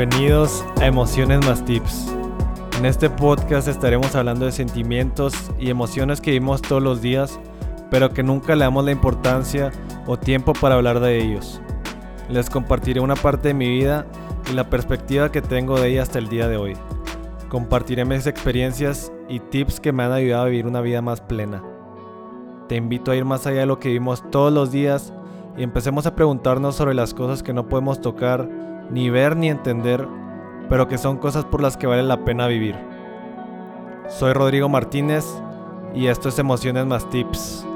Bienvenidos a Emociones más Tips. En este podcast estaremos hablando de sentimientos y emociones que vivimos todos los días, pero que nunca le damos la importancia o tiempo para hablar de ellos. Les compartiré una parte de mi vida y la perspectiva que tengo de ella hasta el día de hoy. Compartiré mis experiencias y tips que me han ayudado a vivir una vida más plena. Te invito a ir más allá de lo que vivimos todos los días y empecemos a preguntarnos sobre las cosas que no podemos tocar, ni ver ni entender, pero que son cosas por las que vale la pena vivir. Soy Rodrigo Martínez y esto es Emociones más Tips.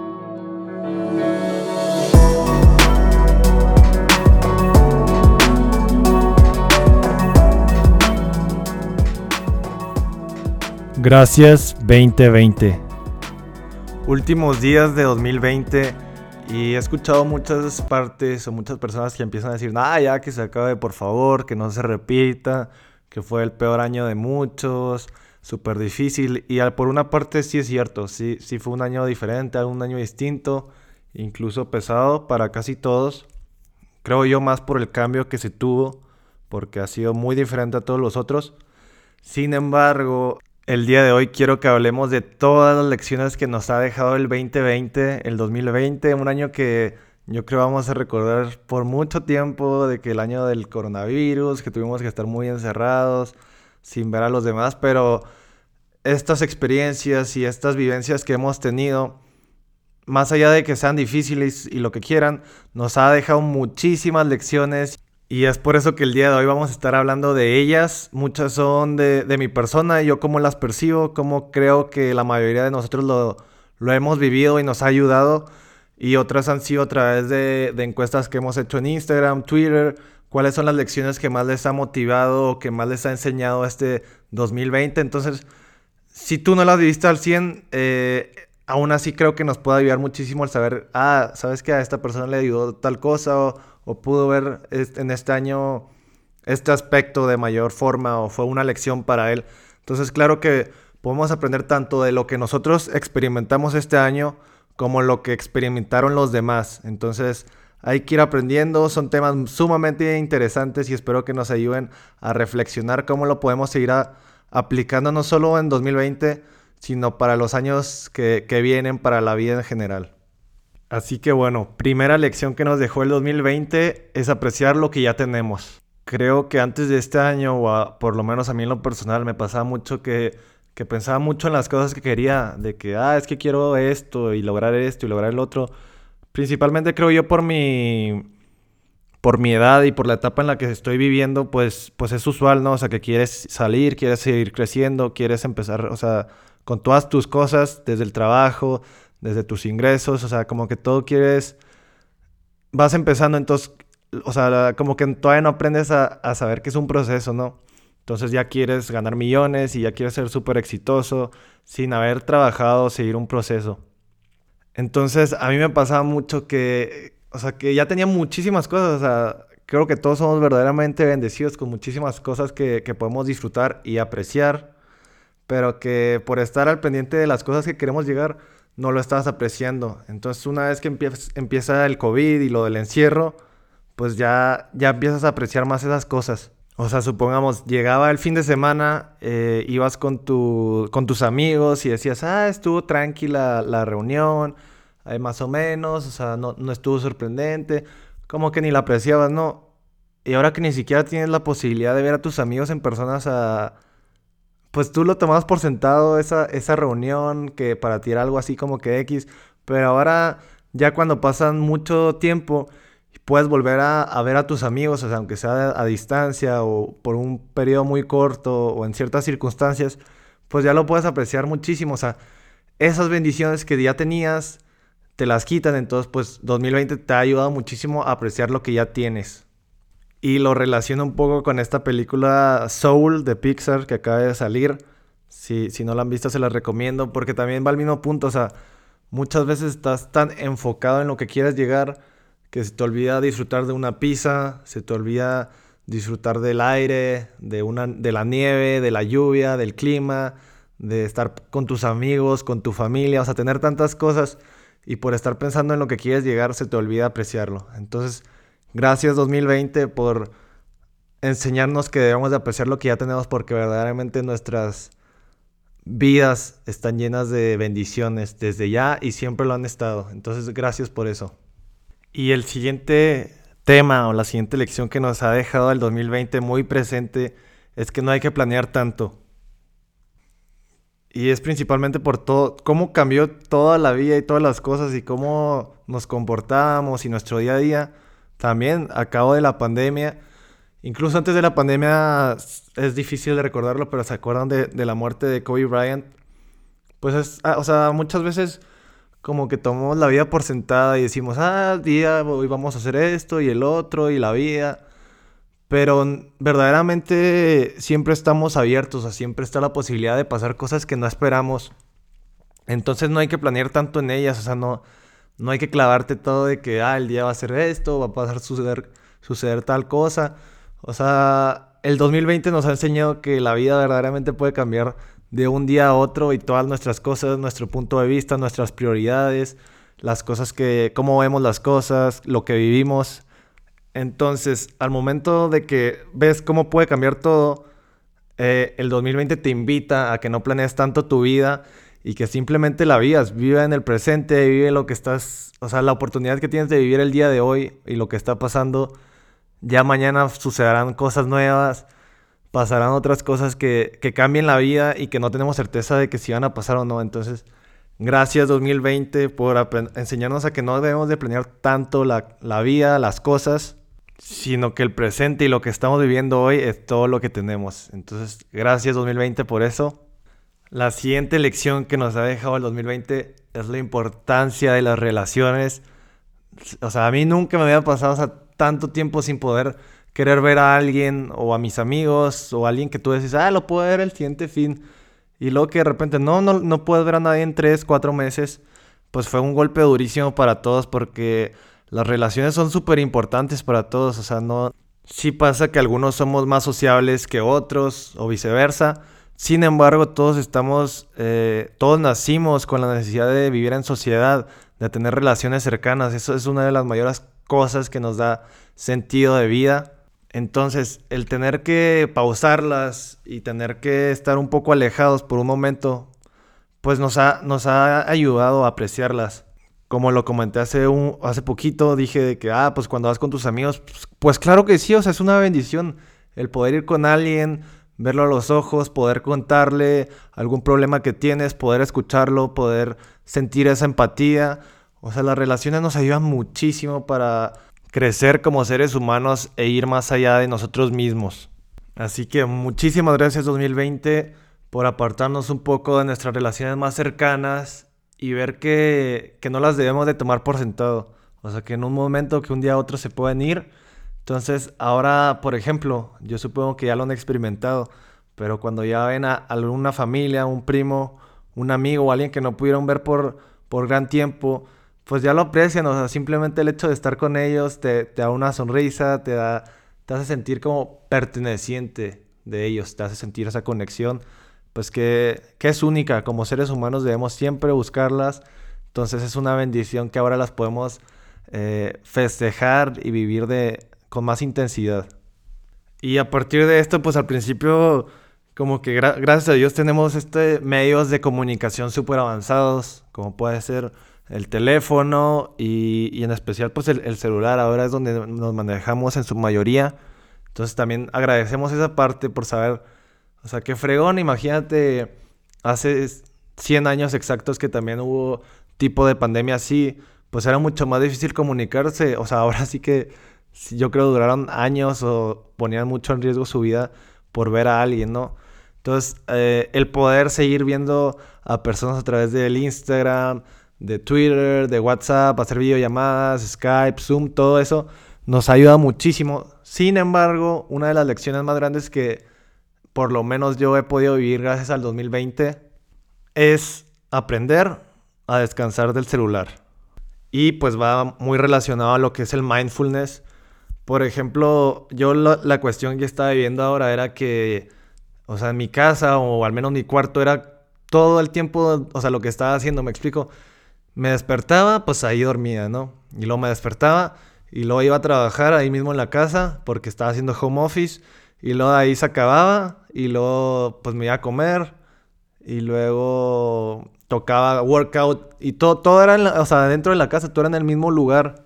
Gracias 2020. Últimos días de 2020 y he escuchado muchas partes o muchas personas que empiezan a decir, ah, ya que se acabe por favor, que no se repita, que fue el peor año de muchos, súper difícil. Y por una parte sí es cierto, sí, sí fue un año diferente, un año distinto, incluso pesado para casi todos. Creo yo más por el cambio que se tuvo, porque ha sido muy diferente a todos los otros. Sin embargo, el día de hoy quiero que hablemos de todas las lecciones que nos ha dejado el 2020, el 2020, un año que yo creo vamos a recordar por mucho tiempo, de que el año del coronavirus, que tuvimos que estar muy encerrados, sin ver a los demás, pero estas experiencias y estas vivencias que hemos tenido, más allá de que sean difíciles y lo que quieran, nos ha dejado muchísimas lecciones y es por eso que el día de hoy vamos a estar hablando de ellas. Muchas son de, mi persona, yo cómo las percibo, cómo creo que la mayoría de nosotros lo, hemos vivido y nos ha ayudado. Y otras han sido a través de, encuestas que hemos hecho en Instagram, Twitter. ¿Cuáles son las lecciones que más les ha motivado o que más les ha enseñado este 2020? Entonces, si tú no las viviste al 100, eh, aún así creo que nos puede ayudar muchísimo el saber, ah, sabes que a esta persona le ayudó tal cosa o o pudo ver en este año este aspecto de mayor forma o fue una lección para él. Entonces, claro que podemos aprender tanto de lo que nosotros experimentamos este año como lo que experimentaron los demás. Entonces, hay que ir aprendiendo, son temas sumamente interesantes y espero que nos ayuden a reflexionar cómo lo podemos seguir aplicando no solo en 2020, sino para los años que, vienen, para la vida en general. Así que bueno, primera lección que nos dejó el 2020 es apreciar lo que ya tenemos. Creo que antes de este año, o por lo menos a mí en lo personal, me pasaba mucho que, que pensaba mucho en las cosas que quería, de que, ah, es que quiero esto y lograr esto y lograr el otro. Principalmente creo yo por mi, por mi edad y por la etapa en la que estoy viviendo, pues, pues es usual, ¿no? O sea, que quieres salir, quieres seguir creciendo, quieres empezar, o sea, con todas tus cosas, desde el trabajo, desde tus ingresos, o sea, como que todo quieres, vas empezando, entonces, o sea, como que todavía no aprendes a, saber que es un proceso, ¿no? Entonces ya quieres ganar millones y ya quieres ser súper exitoso sin haber trabajado, seguir un proceso. Entonces a mí me pasaba mucho que, o sea, que ya tenía muchísimas cosas, o sea, creo que todos somos verdaderamente bendecidos con muchísimas cosas que, que podemos disfrutar y apreciar, pero que por estar al pendiente de las cosas que queremos llegar, no lo estabas apreciando. Entonces una vez que empieza, el COVID y lo del encierro, pues ya, ya empiezas a apreciar más esas cosas. O sea, supongamos, llegaba el fin de semana, eh, ibas con, tu, con tus amigos y decías, ah, estuvo tranquila la reunión, eh, más o menos, o sea, no, no estuvo sorprendente, como que ni la apreciabas, ¿no? Y ahora que ni siquiera tienes la posibilidad de ver a tus amigos en personas a, pues tú lo tomabas por sentado esa, esa reunión que para ti algo así como que X, pero ahora ya cuando pasan mucho tiempo puedes volver a, ver a tus amigos, o sea, aunque sea a, distancia o por un periodo muy corto o en ciertas circunstancias, pues ya lo puedes apreciar muchísimo, o sea, esas bendiciones que ya tenías te las quitan, entonces pues 2020 te ha ayudado muchísimo a apreciar lo que ya tienes. Y lo relaciono un poco con esta película Soul de Pixar que acaba de salir. Si, si no la han visto, se la recomiendo porque también va al mismo punto. O sea, muchas veces estás tan enfocado en lo que quieres llegar que se te olvida disfrutar de una pizza, se te olvida disfrutar del aire, de, una, de la nieve, de la lluvia, del clima, de estar con tus amigos, con tu familia, o sea, tener tantas cosas y por estar pensando en lo que quieres llegar se te olvida apreciarlo. Entonces, Gracias 2020 por enseñarnos que debemos de apreciar lo que ya tenemos porque verdaderamente nuestras vidas están llenas de bendiciones desde ya y siempre lo han estado. Entonces, gracias por eso. Y el siguiente tema o la siguiente lección que nos ha dejado el 2020 muy presente es que no hay que planear tanto. Y es principalmente por todo, cómo cambió toda la vida y todas las cosas y cómo nos comportamos y nuestro día a día. También a cabo de la pandemia. Incluso antes de la pandemia es difícil de recordarlo, pero se acuerdan de, de la muerte de Kobe Bryant. Pues es, ah, o sea, muchas veces como que tomamos la vida por sentada y decimos, ah, día, hoy vamos a hacer esto y el otro y la vida. Pero verdaderamente siempre estamos abiertos, o siempre está la posibilidad de pasar cosas que no esperamos. Entonces no hay que planear tanto en ellas, o sea, no, no hay que clavarte todo de que, ah, el día va a ser esto, va a pasar suceder, suceder tal cosa. O sea, el 2020 nos ha enseñado que la vida verdaderamente puede cambiar de un día a otro y todas nuestras cosas, nuestro punto de vista, nuestras prioridades, las cosas que, cómo vemos las cosas, lo que vivimos. Entonces, al momento de que ves cómo puede cambiar todo, eh, el 2020 te invita a que no planees tanto tu vida y que simplemente la vivas, vive en el presente, vive lo que estás, o sea, la oportunidad que tienes de vivir el día de hoy y lo que está pasando. Ya mañana sucederán cosas nuevas pasarán otras cosas que, que cambien la vida y que no tenemos certeza de que si van a pasar o no. Entonces, gracias 2020 por enseñarnos a que no debemos de planear tanto la, la vida, las cosas, sino que el presente y lo que estamos viviendo hoy es todo lo que tenemos. Entonces, gracias 2020 por eso. La siguiente lección que nos ha dejado el 2020 es la importancia de las relaciones. O sea, a mí nunca me había pasado tanto tiempo sin poder querer ver a alguien o a mis amigos o a alguien que tú decís, ah, lo puedo ver el siguiente fin. Y luego que de repente no, no, no puedes ver a nadie en tres, cuatro meses, pues fue un golpe durísimo para todos porque las relaciones son súper importantes para todos. O sea, no... Sí pasa que algunos somos más sociables que otros o viceversa. Sin embargo, todos estamos, eh, todos nacimos con la necesidad de vivir en sociedad, de tener relaciones cercanas. Eso es una de las mayores cosas que nos da sentido de vida. Entonces, el tener que pausarlas y tener que estar un poco alejados por un momento, pues nos ha, nos ha ayudado a apreciarlas. Como lo comenté hace, un, hace poquito, dije que, ah, pues cuando vas con tus amigos, pues, pues claro que sí, o sea, es una bendición el poder ir con alguien, verlo a los ojos, poder contarle algún problema que tienes, poder escucharlo, poder sentir esa empatía. O sea, las relaciones nos ayudan muchísimo para crecer como seres humanos e ir más allá de nosotros mismos. Así que muchísimas gracias 2020 por apartarnos un poco de nuestras relaciones más cercanas y ver que, que no las debemos de tomar por sentado. O sea, que en un momento que un día a otro se pueden ir. Entonces, ahora, por ejemplo, yo supongo que ya lo han experimentado, pero cuando ya ven a alguna familia, un primo, un amigo o alguien que no pudieron ver por, por gran tiempo, pues ya lo aprecian, o sea, simplemente el hecho de estar con ellos te, da una sonrisa, te, da, te hace sentir como perteneciente de ellos, te hace sentir esa conexión, pues que, que es única, como seres humanos debemos siempre buscarlas, entonces es una bendición que ahora las podemos eh, festejar y vivir de, con más intensidad. Y a partir de esto, pues al principio, como que gracias a Dios tenemos este medios de comunicación súper avanzados, como puede ser el teléfono y, en especial pues el, celular ahora es donde nos manejamos en su mayoría. Entonces también agradecemos esa parte por saber, o sea, qué fregón, imagínate, hace 100 años exactos que también hubo tipo de pandemia así, pues era mucho más difícil comunicarse, o sea, ahora sí que yo creo duraron años o ponían mucho en riesgo su vida por ver a alguien, ¿no? Entonces, eh, el poder seguir viendo a personas a través del Instagram, de Twitter, de WhatsApp, hacer videollamadas, Skype, Zoom, todo eso nos ayuda muchísimo. Sin embargo, una de las lecciones más grandes que por lo menos yo he podido vivir gracias al 2020 es aprender a descansar del celular. Y pues va muy relacionado a lo que es el mindfulness. Por ejemplo, yo la, la cuestión que estaba viviendo ahora era que, o sea, mi casa o al menos mi cuarto era todo el tiempo, o sea, lo que estaba haciendo, me explico me despertaba, pues ahí dormía, ¿no? Y luego me despertaba y luego iba a trabajar ahí mismo en la casa porque estaba haciendo home office y luego ahí se acababa y luego pues me iba a comer y luego tocaba workout y todo, todo era, en o sea, dentro de la casa, todo era en el mismo lugar.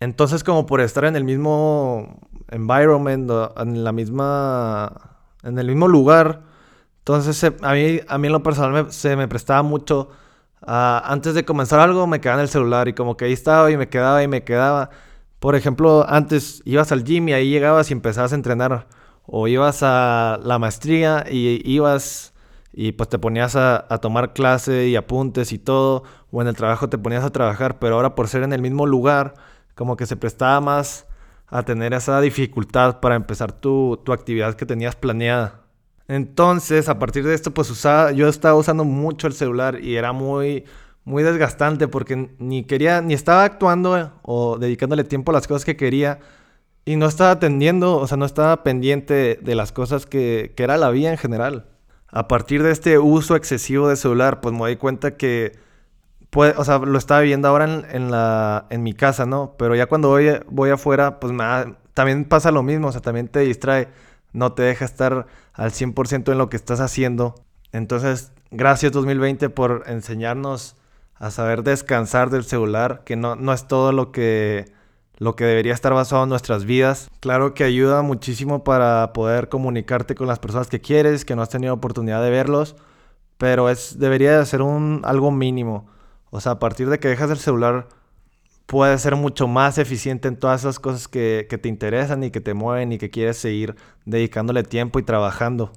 Entonces como por estar en el mismo environment, en la misma, en el mismo lugar, entonces a mí, a mí en lo personal se me prestaba mucho, antes de comenzar algo me quedaba en el celular y como que ahí estaba y me quedaba y me quedaba. Por ejemplo, antes ibas al gym y ahí llegabas y empezabas a entrenar. O ibas a la maestría y ibas y pues te ponías a, tomar clase y apuntes y todo. O en el trabajo te ponías a trabajar. Pero ahora por ser en el mismo lugar, como que se prestaba más a tener esa dificultad para empezar tu, tu actividad que tenías planeada. Entonces, a partir de esto, pues usaba, yo estaba usando mucho el celular y era muy muy desgastante porque ni quería, ni estaba actuando o dedicándole tiempo a las cosas que quería y no estaba atendiendo, o sea, no estaba pendiente de las cosas que, que era la vida en general. A partir de este uso excesivo de celular, pues me doy cuenta que, puede, o sea, lo estaba viviendo ahora en, la, en mi casa, ¿no? Pero ya cuando voy, voy afuera, pues también pasa lo mismo, o sea, también te distrae, no te deja estar al 100% en lo que estás haciendo. Entonces, gracias 2020 por enseñarnos a saber descansar del celular, que no, no es todo lo que, lo que debería estar basado en nuestras vidas. Claro que ayuda muchísimo para poder comunicarte con las personas que quieres, que no has tenido oportunidad de verlos, pero es, debería de ser un, algo mínimo. O sea, a partir de que dejas el celular, puedes ser mucho más eficiente en todas esas cosas que, que te interesan y que te mueven y que quieres seguir dedicándole tiempo y trabajando.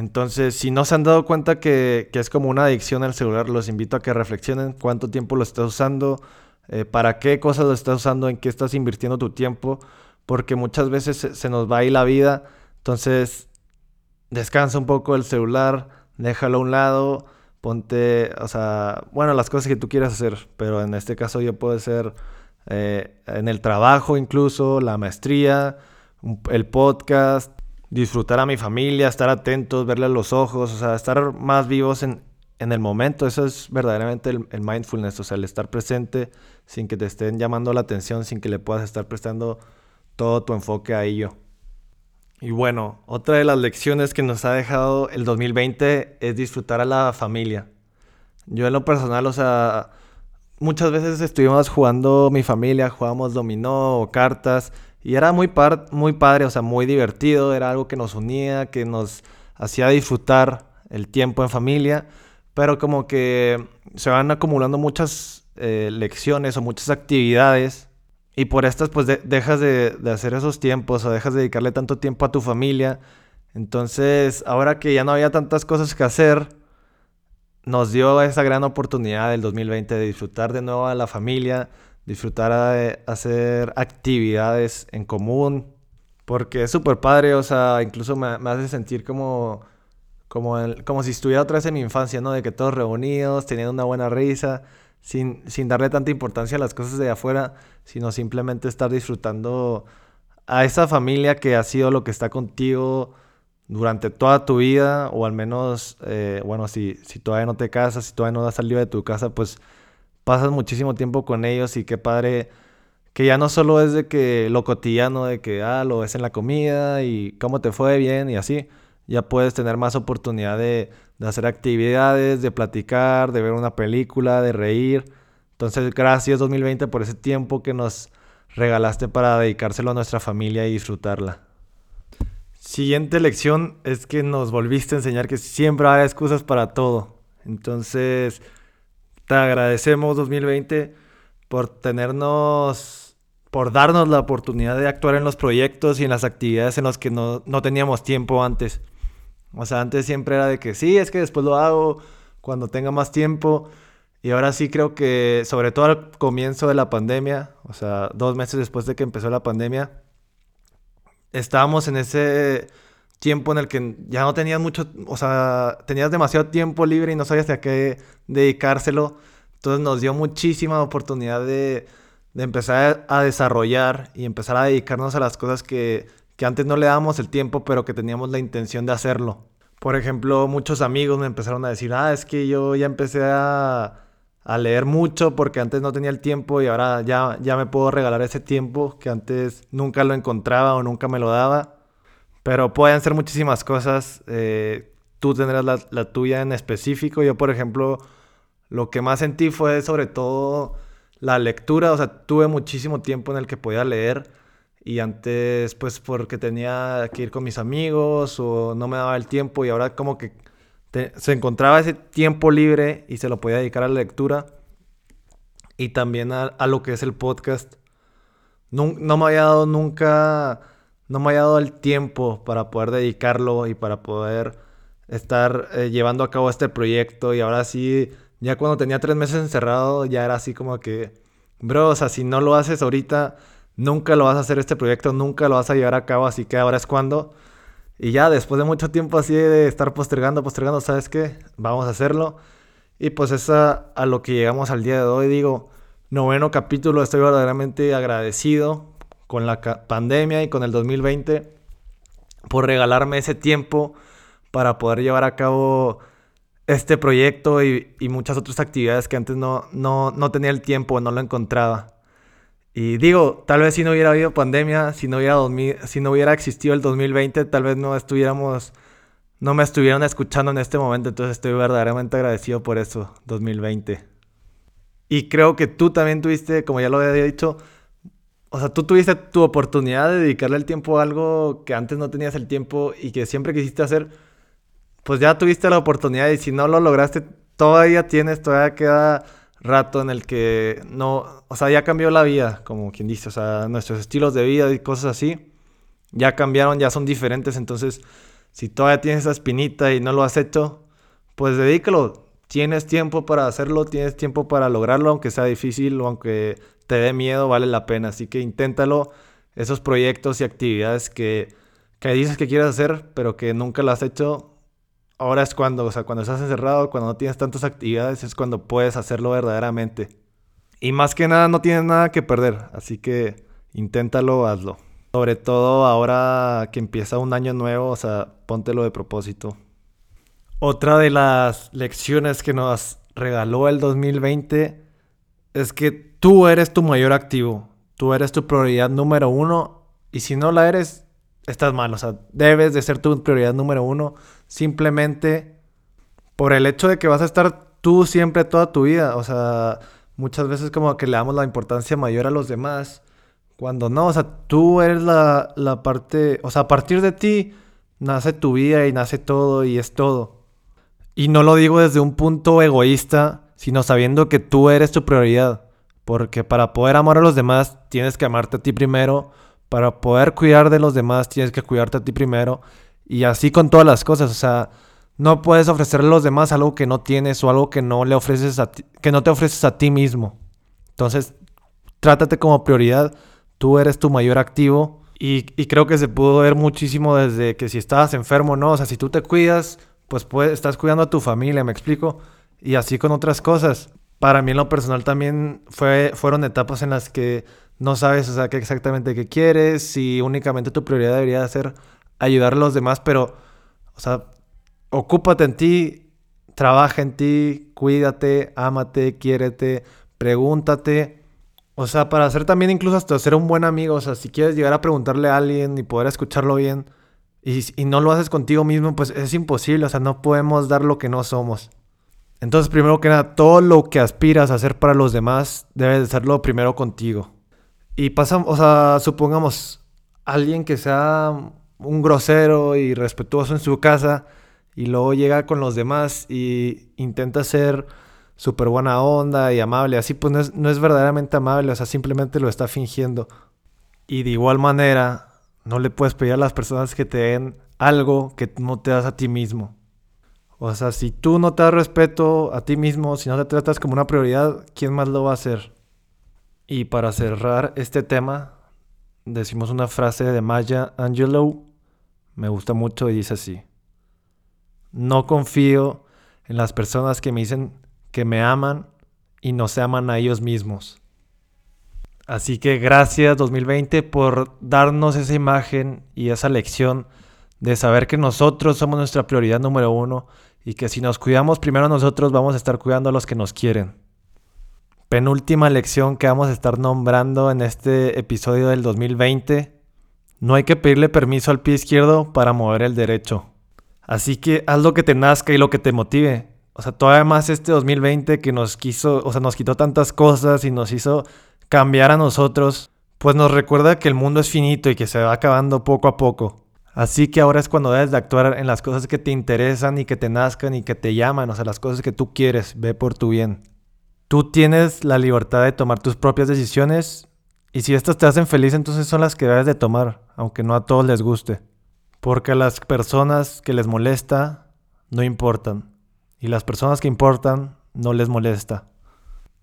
Entonces, si no se han dado cuenta que, es como una adicción al celular, los invito a que reflexionen cuánto tiempo lo estás usando, eh, para qué cosas lo estás usando, en qué estás invirtiendo tu tiempo, porque muchas veces se, nos va ahí la vida. Entonces, descansa un poco el celular, déjalo a un lado, ponte, o sea, bueno, las cosas que tú quieras hacer, pero en este caso yo puedo ser eh, en el trabajo incluso, la maestría, el podcast, disfrutar a mi familia, estar atentos, verle a los ojos, o sea, estar más vivos en, en el momento. Eso es verdaderamente el, mindfulness, o sea, el estar presente sin que te estén llamando la atención, sin que le puedas estar prestando todo tu enfoque a ello. Y bueno, otra de las lecciones que nos ha dejado el 2020 es disfrutar a la familia. Yo en lo personal, o sea, muchas veces estuvimos jugando mi familia, jugábamos dominó o cartas y era muy, padre, o sea, muy divertido, era algo que nos unía, que nos hacía disfrutar el tiempo en familia, pero como que se van acumulando muchas eh, lecciones o muchas actividades y por estas pues dejas de, de, hacer esos tiempos o dejas de dedicarle tanto tiempo a tu familia. Entonces, ahora que ya no había tantas cosas que hacer, nos dio esa gran oportunidad del 2020 de disfrutar de nuevo a la familia, disfrutar de hacer actividades en común, porque es súper padre, o sea, incluso me, hace sentir como, como, como si estuviera otra vez en mi infancia, ¿no? De que todos reunidos, teniendo una buena risa, sin, darle tanta importancia a las cosas de afuera, sino simplemente estar disfrutando a esa familia que ha sido lo que está contigo durante toda tu vida, o al menos, eh, bueno, si, si todavía no te casas, si todavía no has salido de tu casa, pues pasas muchísimo tiempo con ellos y qué padre que ya no solo es de que lo cotidiano, de que, ah, lo ves en la comida y cómo te fue bien y así, ya puedes tener más oportunidad de, de hacer actividades, de platicar, de ver una película, de reír. Entonces, gracias 2020 por ese tiempo que nos regalaste para dedicárselo a nuestra familia y disfrutarla. Siguiente lección es que nos volviste a enseñar que siempre hay excusas para todo. Entonces, te agradecemos 2020 por tenernos, por darnos la oportunidad de actuar en los proyectos y en las actividades en las que no, no teníamos tiempo antes. O sea, antes siempre era de que sí, es que después lo hago cuando tenga más tiempo. Y ahora sí creo que, sobre todo al comienzo de la pandemia, o sea, dos meses después de que empezó la pandemia, estábamos en ese tiempo en el que ya no tenías mucho, o sea, tenías demasiado tiempo libre y no sabías a qué dedicárselo. Entonces nos dio muchísima oportunidad de, empezar a desarrollar y empezar a dedicarnos a las cosas que, que antes no le dábamos el tiempo, pero que teníamos la intención de hacerlo. Por ejemplo, muchos amigos me empezaron a decir, ah, es que yo ya empecé a, a leer mucho porque antes no tenía el tiempo y ahora ya, ya me puedo regalar ese tiempo que antes nunca lo encontraba o nunca me lo daba. Pero pueden ser muchísimas cosas. Eh, tú tendrás la, la, tuya en específico. Yo, por ejemplo, lo que más sentí fue sobre todo la lectura. O sea, tuve muchísimo tiempo en el que podía leer. Y antes, pues, porque tenía que ir con mis amigos o no me daba el tiempo. Y ahora como que se encontraba ese tiempo libre y se lo podía dedicar a la lectura y también a, lo que es el podcast. No, no, me había dado nunca, no me había dado el tiempo para poder dedicarlo y para poder estar eh, llevando a cabo este proyecto y ahora sí, ya cuando tenía tres meses encerrado, ya era así como que, bro, o sea, si no lo haces ahorita, nunca lo vas a hacer este proyecto, nunca lo vas a llevar a cabo, así que ahora es cuando. Y ya después de mucho tiempo así de estar postergando, postergando, ¿sabes qué? Vamos a hacerlo. Y pues es a, lo que llegamos al día de hoy. Digo, noveno capítulo, estoy verdaderamente agradecido con la pandemia y con el 2020 por regalarme ese tiempo para poder llevar a cabo este proyecto y, y muchas otras actividades que antes no, no, no tenía el tiempo, no lo encontraba. Y digo, tal vez si no hubiera habido pandemia, si no hubiera, si no hubiera existido el 2020, tal vez no estuviéramos, no me estuvieran escuchando en este momento. Entonces estoy verdaderamente agradecido por eso, 2020. Y creo que tú también tuviste, como ya lo había dicho, o sea, tú tuviste tu oportunidad de dedicarle el tiempo a algo que antes no tenías el tiempo y que siempre quisiste hacer, pues ya tuviste la oportunidad y si no lo lograste, todavía tienes, todavía queda rato en el que no, o sea, ya cambió la vida, como quien dice, o sea, nuestros estilos de vida y cosas así, ya cambiaron, ya son diferentes, entonces, si todavía tienes esa espinita y no lo has hecho, pues dedícalo, tienes tiempo para hacerlo, tienes tiempo para lograrlo, aunque sea difícil o aunque te dé miedo, vale la pena, así que inténtalo, esos proyectos y actividades que, que dices que quieres hacer, pero que nunca lo has hecho, ahora es cuando, o sea, cuando estás encerrado, cuando no tienes tantas actividades, es cuando puedes hacerlo verdaderamente. Y más que nada no tienes nada que perder, así que inténtalo, hazlo. Sobre todo ahora que empieza un año nuevo, o sea, póntelo de propósito. Otra de las lecciones que nos regaló el 2020 es que tú eres tu mayor activo, tú eres tu prioridad número uno y si no la eres, estás mal, o sea, debes de ser tu prioridad número uno simplemente por el hecho de que vas a estar tú siempre toda tu vida, o sea, muchas veces como que le damos la importancia mayor a los demás, cuando no, o sea, tú eres la, la parte, o sea, a partir de ti nace tu vida y nace todo y es todo. Y no lo digo desde un punto egoísta, sino sabiendo que tú eres tu prioridad. Porque para poder amar a los demás tienes que amarte a ti primero para poder cuidar de los demás tienes que cuidarte a ti primero. Y así con todas las cosas. O sea, no puedes ofrecerle a los demás algo que no tienes o algo que no le ofreces a ti, que no te ofreces a ti mismo. Entonces, trátate como prioridad. Tú eres tu mayor activo. Y, creo que se pudo ver muchísimo desde que si estabas enfermo, ¿no? O sea, si tú te cuidas, pues puedes, estás cuidando a tu familia, me explico. Y así con otras cosas. Para mí en lo personal también fue, fueron etapas en las que no sabes, o sea, qué exactamente qué quieres, si únicamente tu prioridad debería ser ayudar a los demás, pero, o sea, ocúpate en ti, trabaja en ti, cuídate, ámate, quiérete, pregúntate. O sea, para hacer también incluso hasta ser un buen amigo, o sea, si quieres llegar a preguntarle a alguien y poder escucharlo bien y, y no lo haces contigo mismo, pues es imposible, o sea, no podemos dar lo que no somos. Entonces, primero que nada, todo lo que aspiras a hacer para los demás debe de serlo primero contigo. Y pasa, o sea, supongamos alguien que sea un grosero y respetuoso en su casa y luego llega con los demás y intenta ser súper buena onda y amable, así pues no es, no es verdaderamente amable, o sea, simplemente lo está fingiendo. Y de igual manera, no le puedes pedir a las personas que te den algo que no te das a ti mismo. O sea, si tú no te das respeto a ti mismo, si no te tratas como una prioridad, ¿quién más lo va a hacer? Y para cerrar este tema, decimos una frase de Maya Angelou, me gusta mucho y dice así, no confío en las personas que me dicen que me aman y no se aman a ellos mismos. Así que gracias 2020 por darnos esa imagen y esa lección de saber que nosotros somos nuestra prioridad número uno y que si nos cuidamos primero nosotros vamos a estar cuidando a los que nos quieren. Penúltima lección que vamos a estar nombrando en este episodio del 2020. No hay que pedirle permiso al pie izquierdo para mover el derecho. Así que haz lo que te nazca y lo que te motive. O sea, todavía más este 2020 que nos quiso, o sea, nos quitó tantas cosas y nos hizo cambiar a nosotros, pues nos recuerda que el mundo es finito y que se va acabando poco a poco. Así que ahora es cuando debes de actuar en las cosas que te interesan y que te nazcan y que te llaman, o sea, las cosas que tú quieres, ve por tu bien. Tú tienes la libertad de tomar tus propias decisiones y si estas te hacen feliz, entonces son las que debes de tomar, aunque no a todos les guste. Porque las personas que les molesta no importan. Y las personas que importan no les molesta.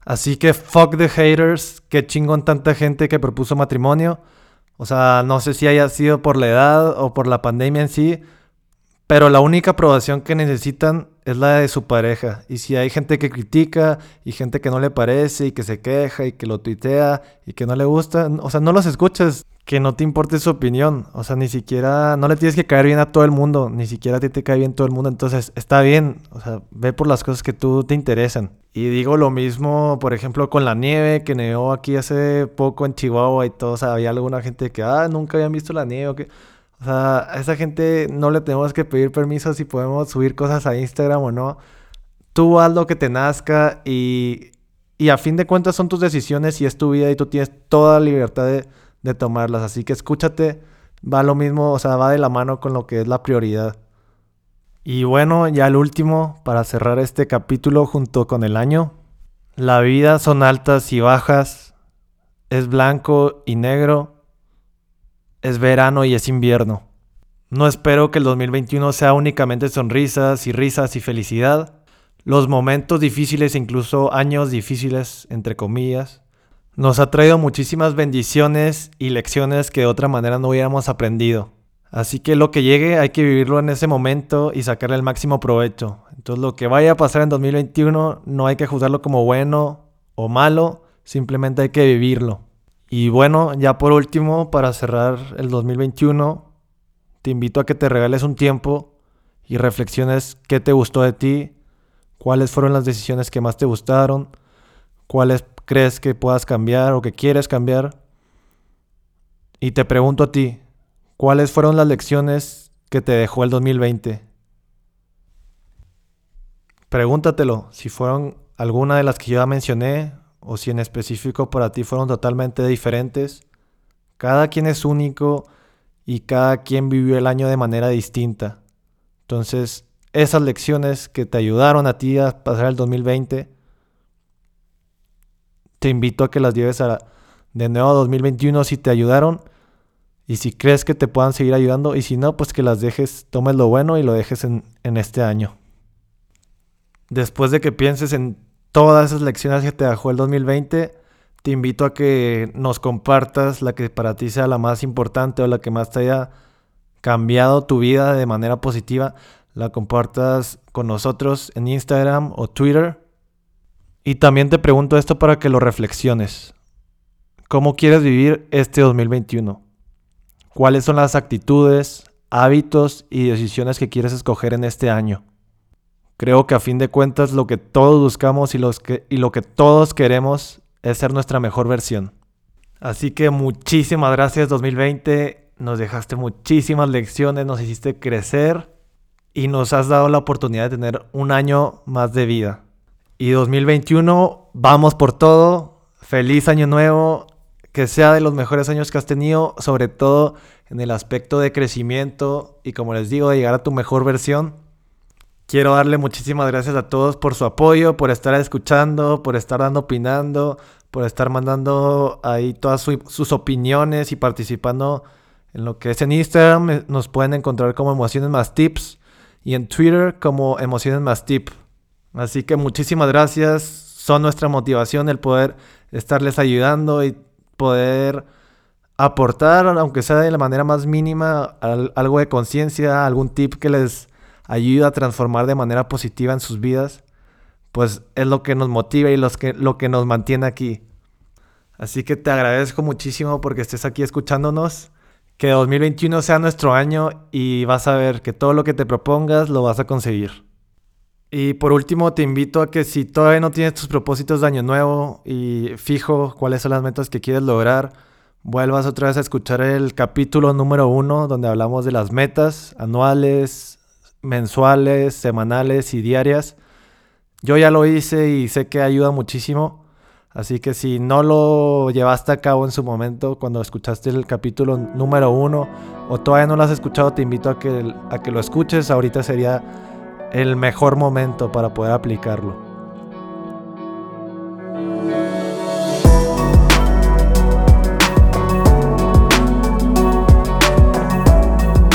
Así que fuck the haters, qué chingón tanta gente que propuso matrimonio. O sea, no sé si haya sido por la edad o por la pandemia en sí, pero la única aprobación que necesitan es la de su pareja. Y si hay gente que critica y gente que no le parece y que se queja y que lo tuitea y que no le gusta, o sea, no los escuches, que no te importe su opinión. O sea, ni siquiera, no le tienes que caer bien a todo el mundo, ni siquiera a ti te cae bien todo el mundo. Entonces, está bien, o sea, ve por las cosas que tú te interesan. Y digo lo mismo, por ejemplo, con la nieve que nevó aquí hace poco en Chihuahua y todo. O sea, había alguna gente que, ah, nunca habían visto la nieve o que o sea, a esa gente no le tenemos que pedir permiso si podemos subir cosas a Instagram o no. Tú haz lo que te nazca y, y a fin de cuentas son tus decisiones y es tu vida y tú tienes toda la libertad de, de tomarlas. Así que escúchate, va lo mismo, o sea, va de la mano con lo que es la prioridad. Y bueno, ya el último, para cerrar este capítulo junto con el año. La vida son altas y bajas, es blanco y negro es verano y es invierno. No espero que el 2021 sea únicamente sonrisas y risas y felicidad. Los momentos difíciles, incluso años difíciles, entre comillas, nos ha traído muchísimas bendiciones y lecciones que de otra manera no hubiéramos aprendido. Así que lo que llegue hay que vivirlo en ese momento y sacarle el máximo provecho. Entonces lo que vaya a pasar en 2021 no hay que juzgarlo como bueno o malo, simplemente hay que vivirlo. Y bueno, ya por último, para cerrar el 2021, te invito a que te regales un tiempo y reflexiones qué te gustó de ti, cuáles fueron las decisiones que más te gustaron, cuáles crees que puedas cambiar o que quieres cambiar. Y te pregunto a ti, ¿cuáles fueron las lecciones que te dejó el 2020? Pregúntatelo si fueron alguna de las que yo ya mencioné o si en específico para ti fueron totalmente diferentes. Cada quien es único y cada quien vivió el año de manera distinta. Entonces, esas lecciones que te ayudaron a ti a pasar el 2020, te invito a que las lleves de nuevo a 2021 si te ayudaron y si crees que te puedan seguir ayudando y si no, pues que las dejes, tomes lo bueno y lo dejes en, en este año. Después de que pienses en todas esas lecciones que te dejó el 2020, te invito a que nos compartas la que para ti sea la más importante o la que más te haya cambiado tu vida de manera positiva. La compartas con nosotros en Instagram o Twitter. Y también te pregunto esto para que lo reflexiones. ¿Cómo quieres vivir este 2021? ¿Cuáles son las actitudes, hábitos y decisiones que quieres escoger en este año? Creo que a fin de cuentas lo que todos buscamos y, los que, y lo que todos queremos es ser nuestra mejor versión. Así que muchísimas gracias 2020, nos dejaste muchísimas lecciones, nos hiciste crecer y nos has dado la oportunidad de tener un año más de vida. Y 2021, vamos por todo, feliz año nuevo, que sea de los mejores años que has tenido, sobre todo en el aspecto de crecimiento y como les digo, de llegar a tu mejor versión. Quiero darle muchísimas gracias a todos por su apoyo, por estar escuchando, por estar dando opinando, por estar mandando ahí todas sus opiniones y participando en lo que es en Instagram. Eh, nos pueden encontrar como Emociones Más Tips y en Twitter como Emociones Más Tip. Así que muchísimas gracias. Son nuestra motivación el poder estarles ayudando y poder aportar, aunque sea de la manera más mínima, algo de conciencia, algún tip que les ayuda a transformar de manera positiva en sus vidas, pues es lo que nos motiva y los que, lo que nos mantiene aquí. Así que te agradezco muchísimo porque estés aquí escuchándonos. Que 2021 sea nuestro año y vas a ver que todo lo que te propongas lo vas a conseguir. Y por último, te invito a que si todavía no tienes tus propósitos de año nuevo y fijo cuáles son las metas que quieres lograr, vuelvas otra vez a escuchar el capítulo número uno donde hablamos de las metas anuales, mensuales, semanales y diarias. Yo ya lo hice y sé que ayuda muchísimo. Así que si no lo llevaste a cabo en su momento, cuando escuchaste el capítulo número uno, o todavía no lo has escuchado, te invito a que, a que lo escuches. Ahorita sería el mejor momento para poder aplicarlo.